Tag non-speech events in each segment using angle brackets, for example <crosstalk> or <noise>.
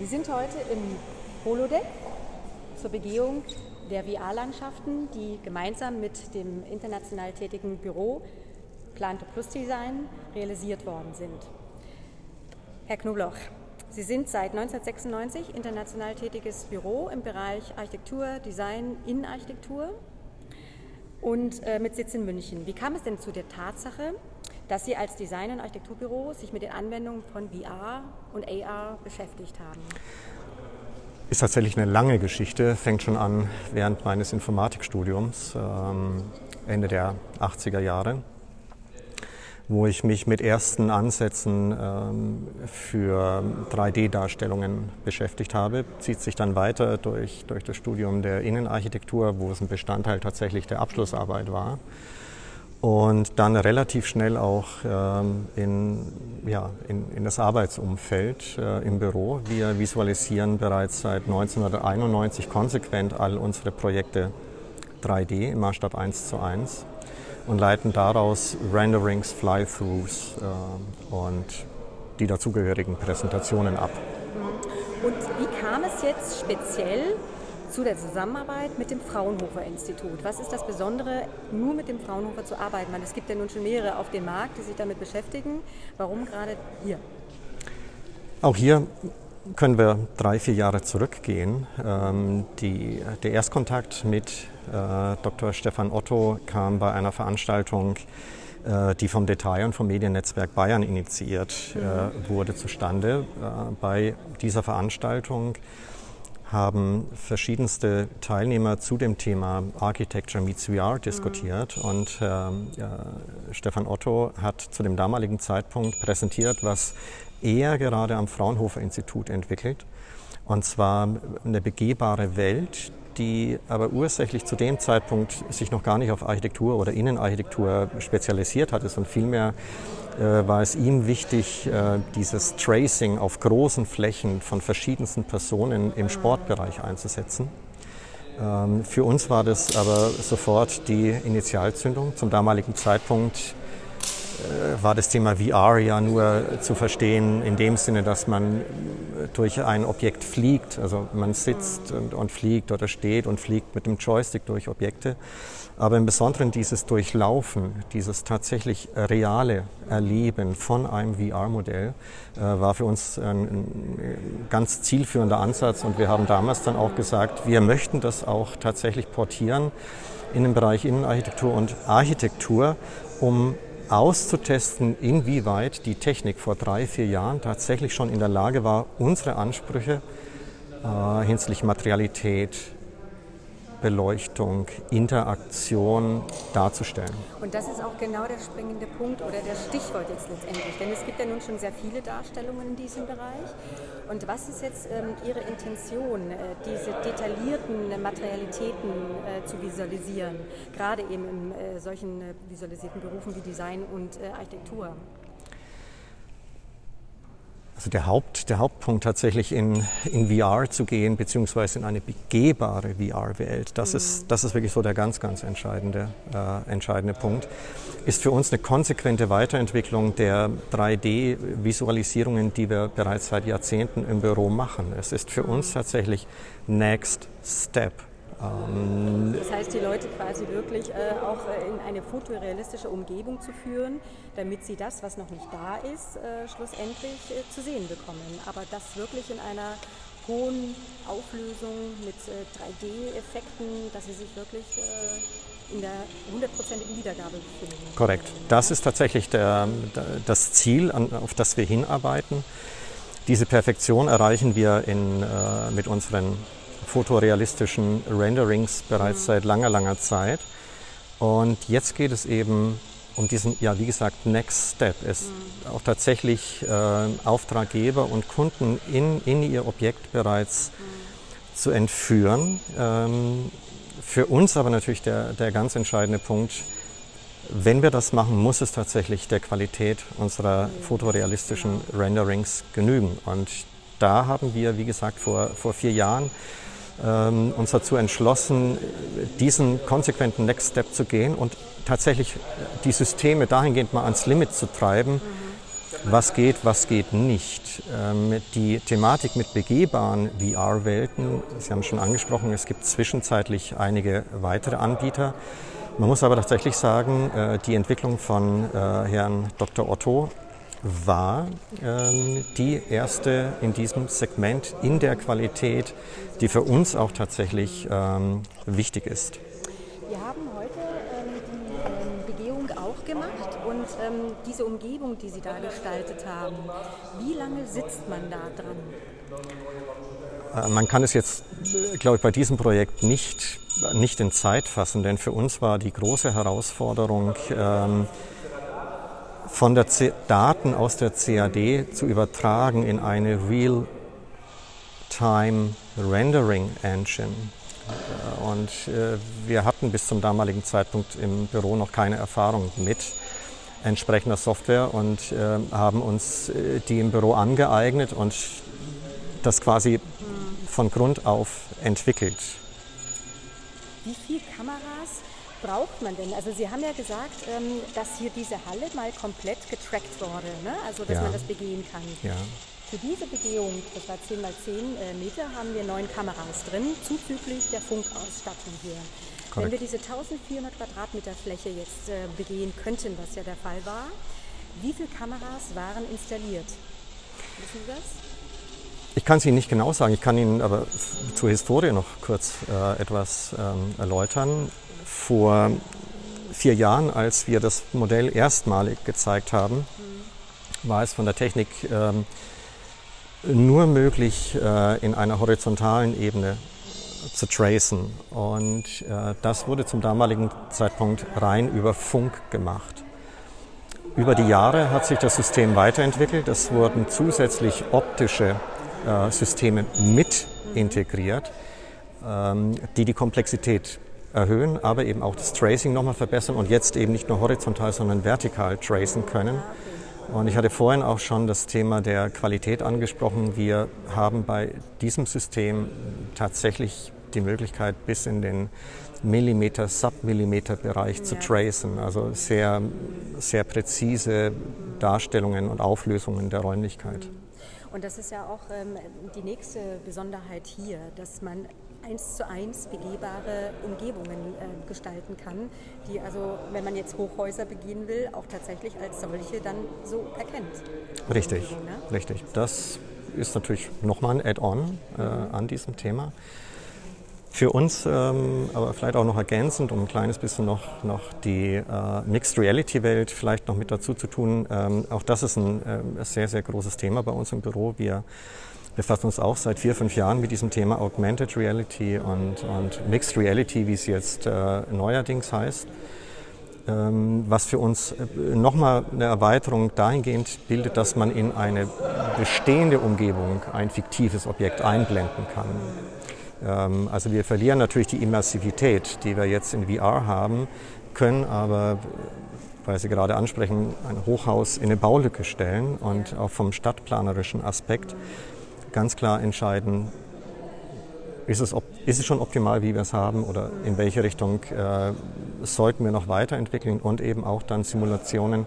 Wir sind heute im Holodeck zur Begehung der VR-Landschaften, die gemeinsam mit dem international tätigen Büro Planto Plus Design realisiert worden sind. Herr Knobloch, Sie sind seit 1996 international tätiges Büro im Bereich Architektur, Design, Innenarchitektur und äh, mit Sitz in München. Wie kam es denn zu der Tatsache, dass Sie als Design- und Architekturbüro sich mit den Anwendungen von VR und AR beschäftigt haben? Ist tatsächlich eine lange Geschichte, fängt schon an während meines Informatikstudiums, ähm, Ende der 80er Jahre, wo ich mich mit ersten Ansätzen ähm, für 3D-Darstellungen beschäftigt habe. Zieht sich dann weiter durch, durch das Studium der Innenarchitektur, wo es ein Bestandteil tatsächlich der Abschlussarbeit war und dann relativ schnell auch ähm, in, ja, in, in das Arbeitsumfeld äh, im Büro. Wir visualisieren bereits seit 1991 konsequent all unsere Projekte 3D im Maßstab 1 zu 1 und leiten daraus Renderings, Fly-Throughs äh, und die dazugehörigen Präsentationen ab. Und wie kam es jetzt speziell zu der Zusammenarbeit mit dem Fraunhofer Institut. Was ist das Besondere, nur mit dem Fraunhofer zu arbeiten? Weil es gibt ja nun schon mehrere auf dem Markt, die sich damit beschäftigen. Warum gerade hier? Auch hier können wir drei, vier Jahre zurückgehen. Ähm, die, der Erstkontakt mit äh, Dr. Stefan Otto kam bei einer Veranstaltung, äh, die vom Detail und vom Mediennetzwerk Bayern initiiert äh, wurde, zustande. Äh, bei dieser Veranstaltung haben verschiedenste Teilnehmer zu dem Thema Architecture meets VR diskutiert mhm. und äh, Stefan Otto hat zu dem damaligen Zeitpunkt präsentiert, was er gerade am Fraunhofer Institut entwickelt. Und zwar eine begehbare Welt, die aber ursächlich zu dem Zeitpunkt sich noch gar nicht auf Architektur oder Innenarchitektur spezialisiert hatte, sondern vielmehr äh, war es ihm wichtig, äh, dieses Tracing auf großen Flächen von verschiedensten Personen im Sportbereich einzusetzen. Ähm, für uns war das aber sofort die Initialzündung. Zum damaligen Zeitpunkt war das Thema VR ja nur zu verstehen in dem Sinne, dass man durch ein Objekt fliegt. Also man sitzt und, und, fliegt oder steht und fliegt mit dem Joystick durch Objekte. Aber im Besonderen dieses Durchlaufen, dieses tatsächlich reale Erleben von einem VR-Modell äh, war für uns ein, ein, ganz zielführender Ansatz. Und wir haben damals dann auch gesagt, wir möchten das auch tatsächlich portieren in den Bereich Innenarchitektur und Architektur, um auszutesten, inwieweit die Technik vor drei, vier Jahren tatsächlich schon in der Lage war, unsere Ansprüche äh, hinsichtlich Materialität, Beleuchtung, Interaktion darzustellen. Und das ist auch genau der springende Punkt oder der Stichwort jetzt letztendlich. Denn es gibt ja nun schon sehr viele Darstellungen in diesem Bereich. Und was ist jetzt ähm, Ihre Intention, äh, diese detaillierten Materialitäten äh, zu visualisieren, gerade eben in äh, solchen äh, visualisierten Berufen wie Design und äh, Architektur? Also der, Haupt, der Hauptpunkt tatsächlich in, in VR zu gehen, beziehungsweise in eine begehbare VR-Welt, das, mhm. ist, das ist wirklich so der ganz, ganz entscheidende, äh, entscheidende Punkt, ist für uns eine konsequente Weiterentwicklung der 3D-Visualisierungen, die wir bereits seit Jahrzehnten im Büro machen. Es ist für uns tatsächlich Next Step. Ähm, das heißt, die Leute quasi wirklich äh, auch äh, in eine fotorealistische Umgebung zu führen, damit sie das, was noch nicht da ist, äh, schlussendlich äh, zu sehen bekommen. Aber das wirklich in einer hohen Auflösung mit 3D-Effekten, äh, dass sie sich wirklich in der hundertprozentigen Wiedergabe befinden. Korrekt. Das ist tatsächlich der, das Ziel, auf das wir hinarbeiten. Diese Perfektion erreichen wir in, mit unseren fotorealistischen Renderings bereits mhm. seit langer, langer Zeit. Und jetzt geht es eben um diesen, ja, wie gesagt, Next Step. Es mhm. auch tatsächlich äh, Auftraggeber und Kunden in, in ihr Objekt bereits mhm. zu entführen. Ähm, für uns aber natürlich der, der ganz entscheidende Punkt, wenn wir das machen, muss es tatsächlich der Qualität unserer mhm. fotorealistischen Renderings genügen. Und da haben wir, wie gesagt, vor, vor vier Jahren ähm, uns dazu entschlossen, diesen konsequenten Next Step zu gehen und tatsächlich die Systeme dahingehend mal ans Limit zu treiben, was geht, was geht nicht. Ähm, die Thematik mit begehbaren VR-Welten, Sie haben schon angesprochen, es gibt zwischenzeitlich einige weitere Anbieter. Man muss aber tatsächlich sagen, äh, die Entwicklung von äh, Herrn Dr. Otto war ähm, die erste in diesem Segment in der Qualität, die für uns auch tatsächlich ähm, wichtig ist. Wir haben heute ähm, die ähm, Begehung auch gemacht und ähm, diese Umgebung, die Sie da gestaltet haben, wie lange sitzt man da dran? Äh, man kann es jetzt, glaube ich, bei diesem Projekt nicht, nicht in Zeit fassen, denn für uns war die große Herausforderung, ähm, von der C Daten aus der CAD zu übertragen in eine Real-Time Rendering Engine. Äh, und äh, wir hatten bis zum damaligen Zeitpunkt im Büro noch keine Erfahrung mit entsprechender Software und äh, haben uns die im Büro angeeignet und das quasi von Grund auf entwickelt. Wie viele Kameras braucht man denn? Also Sie haben ja gesagt, ähm, dass hier diese Halle mal komplett getrackt wurde, ne? also dass ja. man das begehen kann. Ja. Für diese Begehung, das war 10 mal 10 äh, Meter, haben wir neun Kameras drin, zuzüglich der Funkausstattung hier. Korrekt. Wenn wir diese 1400 Quadratmeter Fläche jetzt äh, begehen könnten, was ja der Fall war, wie viele Kameras waren installiert? Wissen Sie das? Ich kann es Ihnen nicht genau sagen, ich kann Ihnen aber zur Historie noch kurz äh, etwas ähm, erläutern. Vor vier Jahren, als wir das Modell erstmalig gezeigt haben, war es von der Technik ähm, nur möglich, äh, in einer horizontalen Ebene zu tracen. Und äh, das wurde zum damaligen Zeitpunkt rein über Funk gemacht. Über die Jahre hat sich das System weiterentwickelt. Es wurden zusätzlich optische äh, Systeme mit integriert, ähm, die die Komplexität erhöhen, aber eben auch das Tracing nochmal verbessern und jetzt eben nicht nur horizontal, sondern vertikal tracen können. Und ich hatte vorhin auch schon das Thema der Qualität angesprochen. Wir haben bei diesem System tatsächlich die Möglichkeit, bis in den Millimeter, Submillimeter-Bereich ja. zu tracen. Also sehr, sehr präzise Darstellungen und Auflösungen der Räumlichkeit. Und das ist ja auch ähm, die nächste Besonderheit hier, dass man eins zu eins begehbare Umgebungen äh, gestalten kann, die also, wenn man jetzt Hochhäuser begehen will, auch tatsächlich als solche dann so erkennt. Richtig, ne? richtig. Das ist natürlich nochmal ein Add-on äh, mhm. an diesem Thema. Für uns, ähm, aber vielleicht auch noch ergänzend, um ein kleines bisschen noch, noch die äh, Mixed Reality Welt vielleicht noch mit dazu zu tun, ähm, auch das ist ein äh, sehr, sehr großes Thema bei uns im Büro. Wir befassen uns auch seit vier, fünf Jahren mit diesem Thema Augmented Reality und, und Mixed Reality, wie es jetzt äh, neuerdings heißt. Ähm, was für uns äh, nochmal eine Erweiterung dahingehend bildet, dass man in eine bestehende Umgebung ein fiktives Objekt einblenden kann. Ähm, also wir verlieren natürlich die Immersivität, die wir jetzt in VR haben, können aber weil Sie gerade ansprechen, ein Hochhaus in eine Baulücke stellen und auch vom stadtplanerischen Aspekt ganz klar entscheiden, ist es, ist es schon optimal, wie wir es haben oder in welche Richtung äh, sollten wir noch weiterentwickeln und eben auch dann Simulationen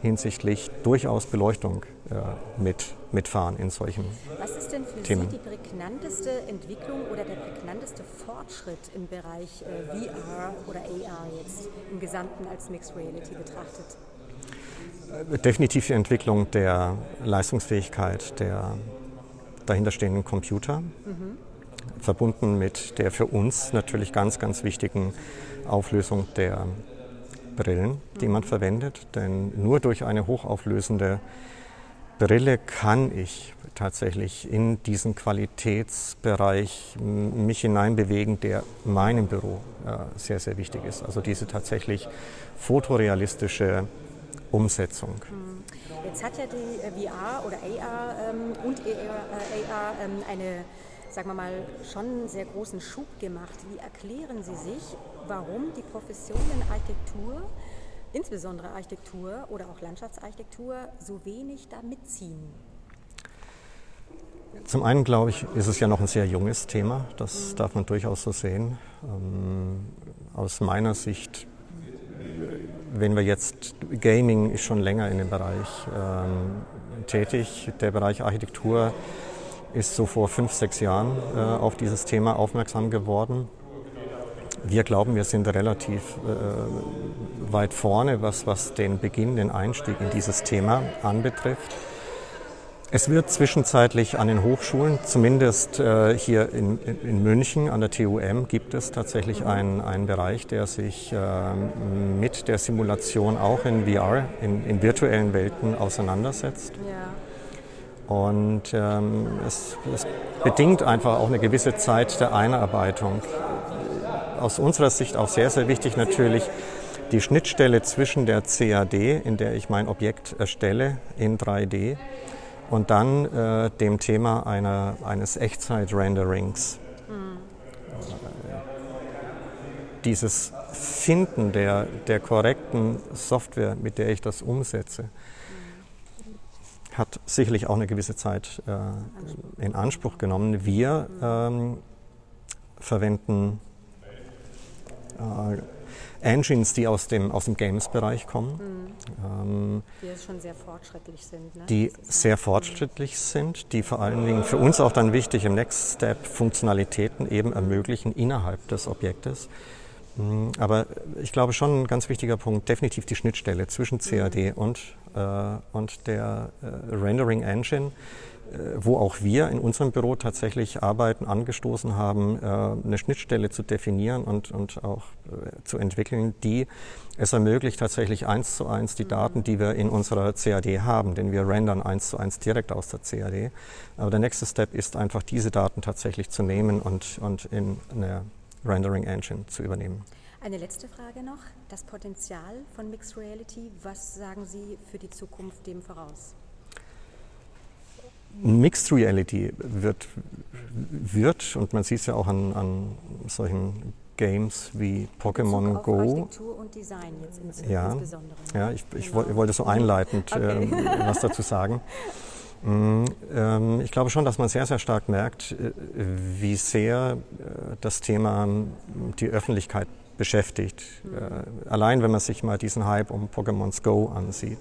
hinsichtlich durchaus Beleuchtung äh, mit, mitfahren in solchen Was ist denn für Themen. Sie die prägnanteste Entwicklung oder der prägnanteste Fortschritt im Bereich äh, VR oder AR jetzt im Gesamten als Mixed Reality betrachtet? Definitiv die Entwicklung der Leistungsfähigkeit der dahinterstehenden Computer, mhm. verbunden mit der für uns natürlich ganz, ganz wichtigen Auflösung der Brillen, die man verwendet. Denn nur durch eine hochauflösende Brille kann ich tatsächlich in diesen Qualitätsbereich mich hineinbewegen, der meinem Büro äh, sehr, sehr wichtig ist. Also diese tatsächlich fotorealistische Umsetzung. Mhm. Jetzt hat ja die äh, VR oder AR ähm, und AR, äh, AR ähm, eine, sagen wir mal, schon sehr großen Schub gemacht. Wie erklären Sie sich, warum die Professionen Architektur, insbesondere Architektur oder auch Landschaftsarchitektur, so wenig da mitziehen? Zum einen glaube ich, ist es ja noch ein sehr junges Thema. Das darf man durchaus so sehen. Ähm, aus meiner Sicht wenn wir jetzt, Gaming ist schon länger in dem Bereich ähm, tätig. Der Bereich Architektur ist so vor fünf, sechs Jahren äh, auf dieses Thema aufmerksam geworden. Wir glauben, wir sind relativ äh, weit vorne, was, was den Beginn, den Einstieg in dieses Thema anbetrifft. Es wird zwischenzeitlich an den Hochschulen, zumindest äh, hier in, in, München an der TUM, gibt es tatsächlich einen, einen Bereich, der sich äh, mit der Simulation auch in VR, in, in virtuellen Welten auseinandersetzt. Ja. Und ähm, es, es bedingt einfach auch eine gewisse Zeit der Einarbeitung. Aus unserer Sicht auch sehr, sehr wichtig natürlich die Schnittstelle zwischen der CAD, in der ich mein Objekt erstelle, in 3D, und dann äh, dem Thema einer, eines Echtzeit-Renderings. Mhm. Dieses Finden der, der korrekten Software, mit der ich das umsetze, hat sicherlich auch eine gewisse Zeit äh, in Anspruch genommen. Wir ähm, verwenden äh, Engines, die aus dem, aus dem Games-Bereich kommen. Mhm. Ähm, die schon sehr fortschrittlich sind. Ne? Die sehr fortschrittlich sind, die vor allen Dingen für uns auch dann wichtig im Next Step Funktionalitäten eben ermöglichen innerhalb des Objektes. Mhm. Aber ich glaube schon ein ganz wichtiger Punkt, definitiv die Schnittstelle zwischen CAD mhm. und, äh, und der äh, Rendering Engine wo auch wir in unserem Büro tatsächlich Arbeiten angestoßen haben, äh, eine Schnittstelle zu definieren und, und auch äh, zu entwickeln, die es ermöglicht, tatsächlich eins zu eins die Daten, die wir in unserer CAD haben, denn wir rendern eins zu eins direkt aus der CAD. Aber der nächste Step ist einfach, diese Daten tatsächlich zu nehmen und, und in eine Rendering Engine zu übernehmen. Eine letzte Frage noch. Das Potenzial von Mixed Reality, was sagen Sie für die Zukunft dem voraus? Mixed Reality wird, wird und man sieht es ja auch an, an solchen Games wie Pokémon Go. Ja, insbesondere. Ja, ich, ich genau. wollte so einleitend okay. ähm, <laughs> was dazu sagen. Mm, ähm, ich glaube schon, dass man sehr, sehr stark merkt, äh, wie sehr äh, das Thema die Öffentlichkeit beschäftigt. Mhm. Äh, allein wenn man sich mal diesen Hype um Pokémon Go ansieht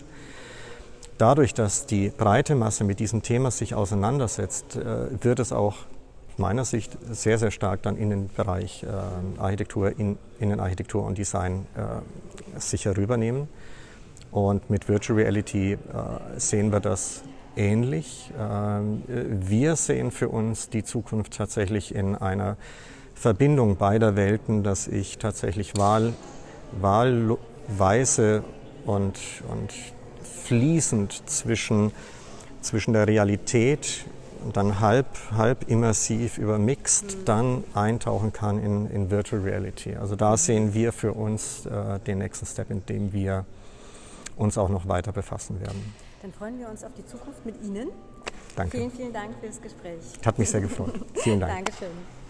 dadurch, dass die breite Masse mit diesem Thema sich auseinandersetzt, äh, wird es auch meiner Sicht sehr, sehr stark dann in den Bereich äh, Architektur, in, Innenarchitektur und Design äh, sich herübernehmen. Und mit Virtual Reality äh, sehen wir das ähnlich. Ähm, wir sehen für uns die Zukunft tatsächlich in einer Verbindung beider Welten, dass ich tatsächlich wahl, wahlweise und, und fließend zwischen, zwischen der Realität und dann halb, halb immersiv über Mixed mhm. dann eintauchen kann in, in Virtual Reality. Also da sehen wir für uns äh, den nächsten Step, in dem wir uns auch noch weiter befassen werden. Dann freuen wir uns auf die Zukunft mit Ihnen. Danke. Vielen, vielen Dank fürs Gespräch. Hat mich sehr gefreut. Vielen Dank. <laughs> Dankeschön.